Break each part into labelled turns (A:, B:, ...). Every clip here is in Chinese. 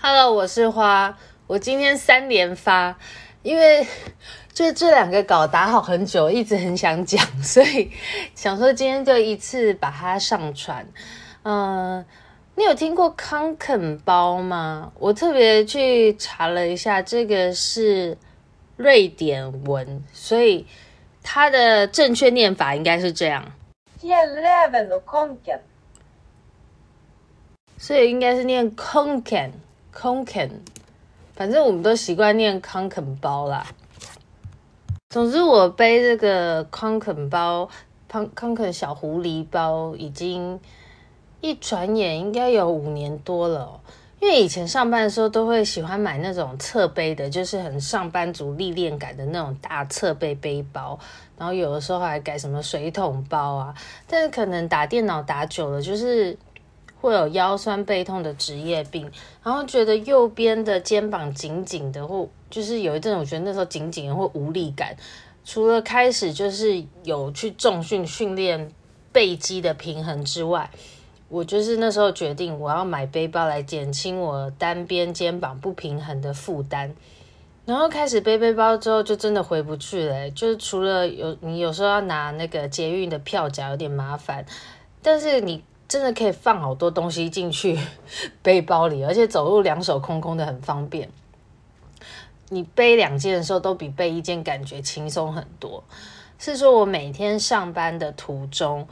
A: Hello，我是花。我今天三连发，因为就这两个稿打好很久，一直很想讲，所以想说今天就一次把它上传。嗯、你有听过康肯包吗？我特别去查了一下，这个是瑞典文，所以它的正确念法应该是这样。所以应该是念康肯。康肯，反正我们都习惯念康肯包啦。总之，我背这个康肯包，康康肯小狐狸包，已经一转眼应该有五年多了喔。因为以前上班的时候都会喜欢买那种侧背的，就是很上班族历练感的那种大侧背背包，然后有的时候还改什么水桶包啊。但是可能打电脑打久了，就是。会有腰酸背痛的职业病，然后觉得右边的肩膀紧紧的，或就是有一阵我觉得那时候紧紧的或无力感。除了开始就是有去重训训练背肌的平衡之外，我就是那时候决定我要买背包来减轻我单边肩膀不平衡的负担。然后开始背背包之后，就真的回不去了。就是除了有你有时候要拿那个捷运的票夹有点麻烦，但是你。真的可以放好多东西进去 背包里，而且走路两手空空的很方便。你背两件的时候都比背一件感觉轻松很多。是说我每天上班的途中，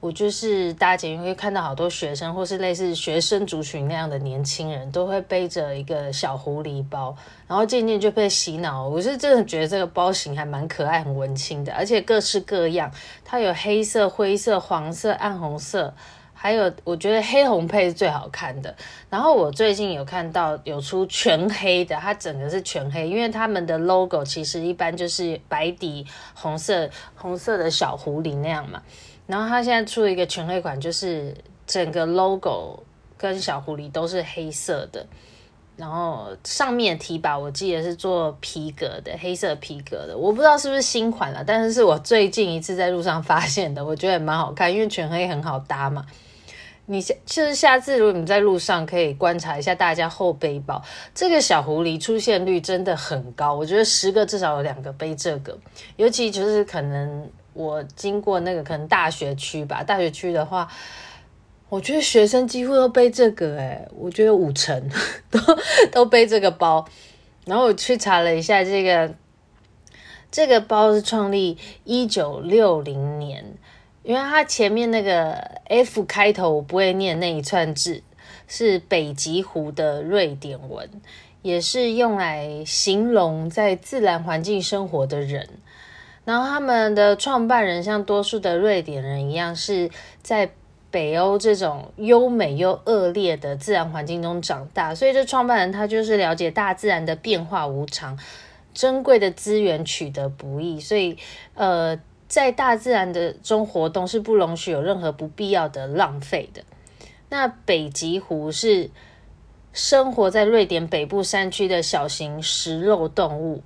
A: 我就是搭捷运会看到好多学生或是类似学生族群那样的年轻人，都会背着一个小狐狸包，然后渐渐就被洗脑。我是真的觉得这个包型还蛮可爱、很文青的，而且各式各样，它有黑色、灰色、黄色、暗红色。还有，我觉得黑红配是最好看的。然后我最近有看到有出全黑的，它整个是全黑，因为他们的 logo 其实一般就是白底红色，红色的小狐狸那样嘛。然后他现在出了一个全黑款，就是整个 logo 跟小狐狸都是黑色的。然后上面提把我记得是做皮革的，黑色皮革的，我不知道是不是新款了，但是是我最近一次在路上发现的，我觉得也蛮好看，因为全黑很好搭嘛。你下就是下次如果你在路上可以观察一下大家后背包，这个小狐狸出现率真的很高，我觉得十个至少有两个背这个，尤其就是可能我经过那个可能大学区吧，大学区的话。我觉得学生几乎都背这个，诶，我觉得五成 都 都背这个包。然后我去查了一下，这个这个包是创立一九六零年，因为它前面那个 F 开头我不会念那一串字，是北极狐的瑞典文，也是用来形容在自然环境生活的人。然后他们的创办人像多数的瑞典人一样，是在。北欧这种优美又恶劣的自然环境中长大，所以这创办人他就是了解大自然的变化无常，珍贵的资源取得不易，所以呃，在大自然的中活动是不容许有任何不必要的浪费的。那北极狐是生活在瑞典北部山区的小型食肉动物。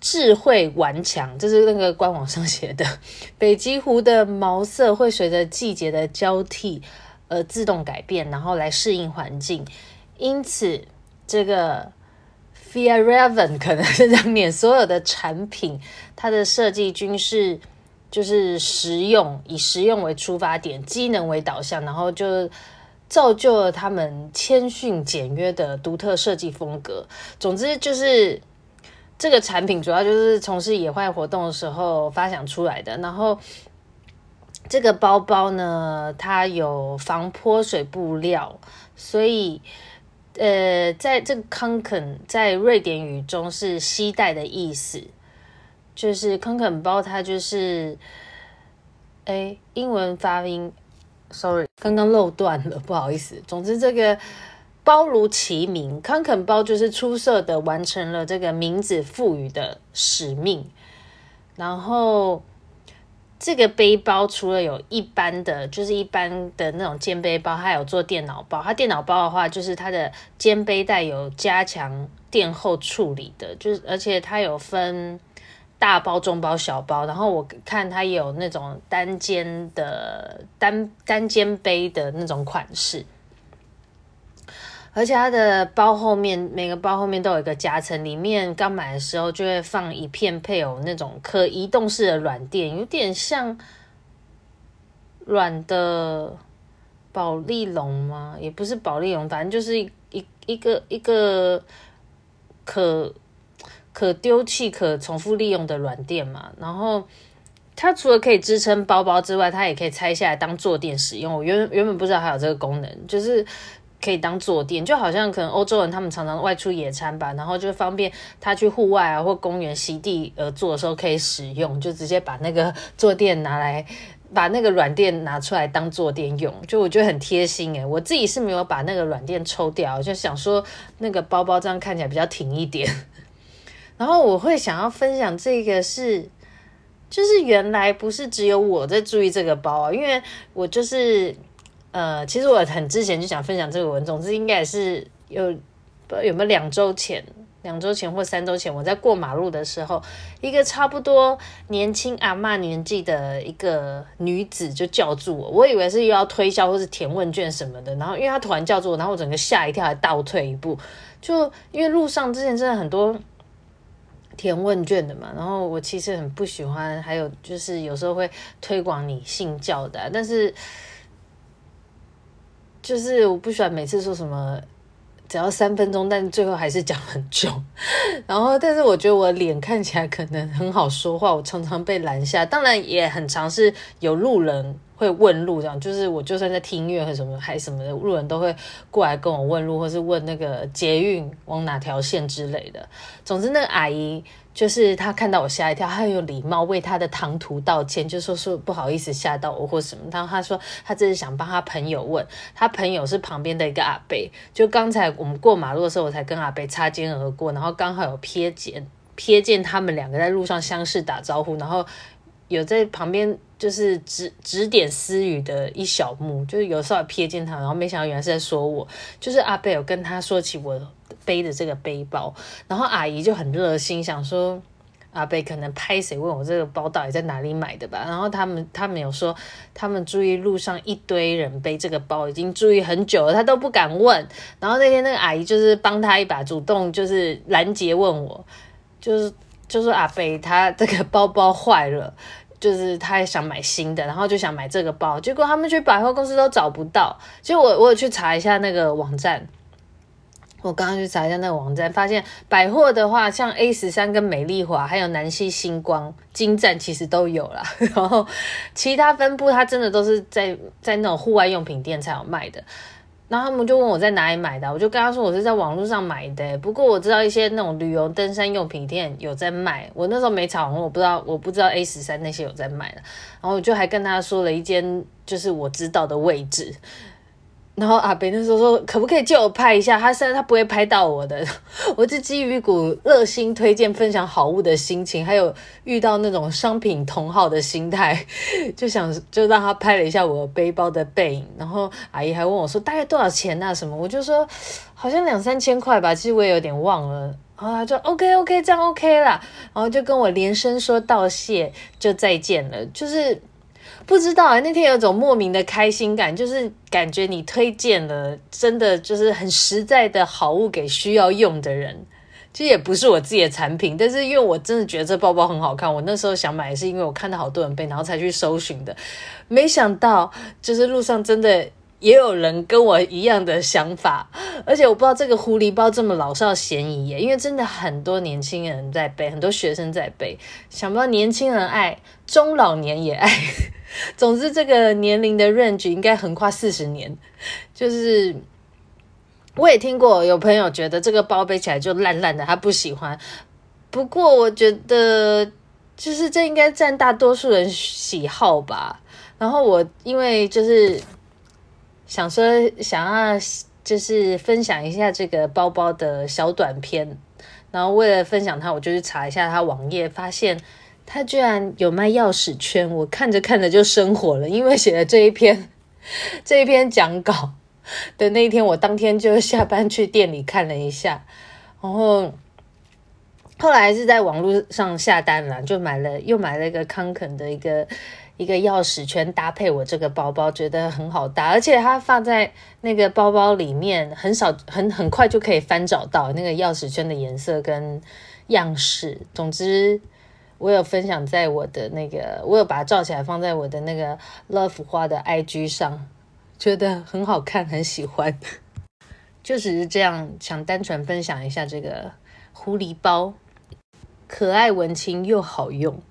A: 智慧顽强，这是那个官网上写的。北极狐的毛色会随着季节的交替而自动改变，然后来适应环境。因此，这个 Fjällräven 可能是这样念，所有的产品它的设计均是就是实用，以实用为出发点，机能为导向，然后就造就了他们谦逊简约的独特设计风格。总之就是。这个产品主要就是从事野外活动的时候发想出来的。然后这个包包呢，它有防泼水布料，所以呃，在这个康肯在瑞典语中是携带的意思，就是康肯包，它就是哎，英文发音，sorry，刚刚漏断了，不好意思。总之这个。包如其名，康肯包就是出色的完成了这个名字赋予的使命。然后，这个背包除了有一般的，就是一般的那种肩背包，还有做电脑包。它电脑包的话，就是它的肩背带有加强垫后处理的，就是而且它有分大包、中包、小包，然后我看它有那种单肩的单单肩背的那种款式，而且它的包后面每个包后面都有一个夹层，里面刚买的时候就会放一片配有那种可移动式的软垫，有点像软的保丽龙吗？也不是保丽龙，反正就是一一一个一个可。可丢弃、可重复利用的软垫嘛，然后它除了可以支撑包包之外，它也可以拆下来当坐垫使用。我原原本不知道还有这个功能，就是可以当坐垫，就好像可能欧洲人他们常常外出野餐吧，然后就方便他去户外啊或公园席地而坐的时候可以使用，就直接把那个坐垫拿来，把那个软垫拿出来当坐垫用，就我觉得很贴心诶，我自己是没有把那个软垫抽掉，就想说那个包包这样看起来比较挺一点。然后我会想要分享这个是，就是原来不是只有我在注意这个包啊，因为我就是呃，其实我很之前就想分享这个文，总之应该也是有有没有两周前、两周前或三周前，我在过马路的时候，一个差不多年轻阿妈年纪的一个女子就叫住我，我以为是又要推销或是填问卷什么的，然后因为她突然叫住我，然后我整个吓一跳，还倒退一步，就因为路上之前真的很多。填问卷的嘛，然后我其实很不喜欢，还有就是有时候会推广你信教的，但是就是我不喜欢每次说什么只要三分钟，但最后还是讲很久。然后，但是我觉得我脸看起来可能很好说话，我常常被拦下，当然也很常是有路人。会问路这样，就是我就算在听音乐和什么还什么的，路人都会过来跟我问路，或是问那个捷运往哪条线之类的。总之，那个阿姨就是她看到我吓一跳，她很有礼貌为她的唐突道歉，就说说不好意思吓到我或什么。然后她说她这是想帮她朋友问，她朋友是旁边的一个阿伯。就刚才我们过马路的时候，我才跟阿伯擦肩而过，然后刚好有瞥见瞥见他们两个在路上相视打招呼，然后。有在旁边就是指指点私语的一小幕，就是有时候瞥见他，然后没想到原来是在说我。就是阿贝有跟他说起我背的这个背包，然后阿姨就很热心，想说阿贝可能拍谁问我这个包到底在哪里买的吧。然后他们他们有说，他们注意路上一堆人背这个包，已经注意很久了，他都不敢问。然后那天那个阿姨就是帮他一把，主动就是拦截问我，就是。就说阿贝他这个包包坏了，就是他也想买新的，然后就想买这个包，结果他们去百货公司都找不到。就我我有去查一下那个网站，我刚刚去查一下那个网站，发现百货的话，像 A 十三跟美丽华，还有南西星光、金站其实都有啦。然后其他分部它真的都是在在那种户外用品店才有卖的。然后他们就问我在哪里买的，我就跟他说我是在网络上买的。不过我知道一些那种旅游登山用品店有在卖。我那时候没查网络，我不知道我不知道 A 十三那些有在卖的。然后我就还跟他说了一间就是我知道的位置。然后阿北那时候说，可不可以借我拍一下？他现在他不会拍到我的，我就基于一股热心推荐、分享好物的心情，还有遇到那种商品同好的心态，就想就让他拍了一下我背包的背影。然后阿姨还问我说，大概多少钱啊？什么？我就说好像两三千块吧，其实我也有点忘了。然后他就 OK OK，这样 OK 啦。然后就跟我连声说道谢，就再见了。就是。不知道啊，那天有种莫名的开心感，就是感觉你推荐了，真的就是很实在的好物给需要用的人。其实也不是我自己的产品，但是因为我真的觉得这包包很好看，我那时候想买也，是因为我看到好多人背，然后才去搜寻的。没想到就是路上真的也有人跟我一样的想法，而且我不知道这个狐狸包这么老少咸宜耶，因为真的很多年轻人在背，很多学生在背，想不到年轻人爱，中老年也爱。总之，这个年龄的 range 应该横跨四十年。就是我也听过有朋友觉得这个包背起来就烂烂的，他不喜欢。不过我觉得，就是这应该占大多数人喜好吧。然后我因为就是想说想要就是分享一下这个包包的小短片，然后为了分享它，我就去查一下它网页，发现。它居然有卖钥匙圈，我看着看着就生火了。因为写了这一篇 这一篇讲稿的那一天，我当天就下班去店里看了一下，然后后来是在网络上下单了，就买了又买了一个康肯的一个一个钥匙圈，搭配我这个包包，觉得很好搭，而且它放在那个包包里面，很少很很快就可以翻找到那个钥匙圈的颜色跟样式。总之，我有分享在我的那个，我有把它照起来放在我的那个 Love 花的 IG 上，觉得很好看，很喜欢。就只是这样，想单纯分享一下这个狐狸包，可爱文青又好用。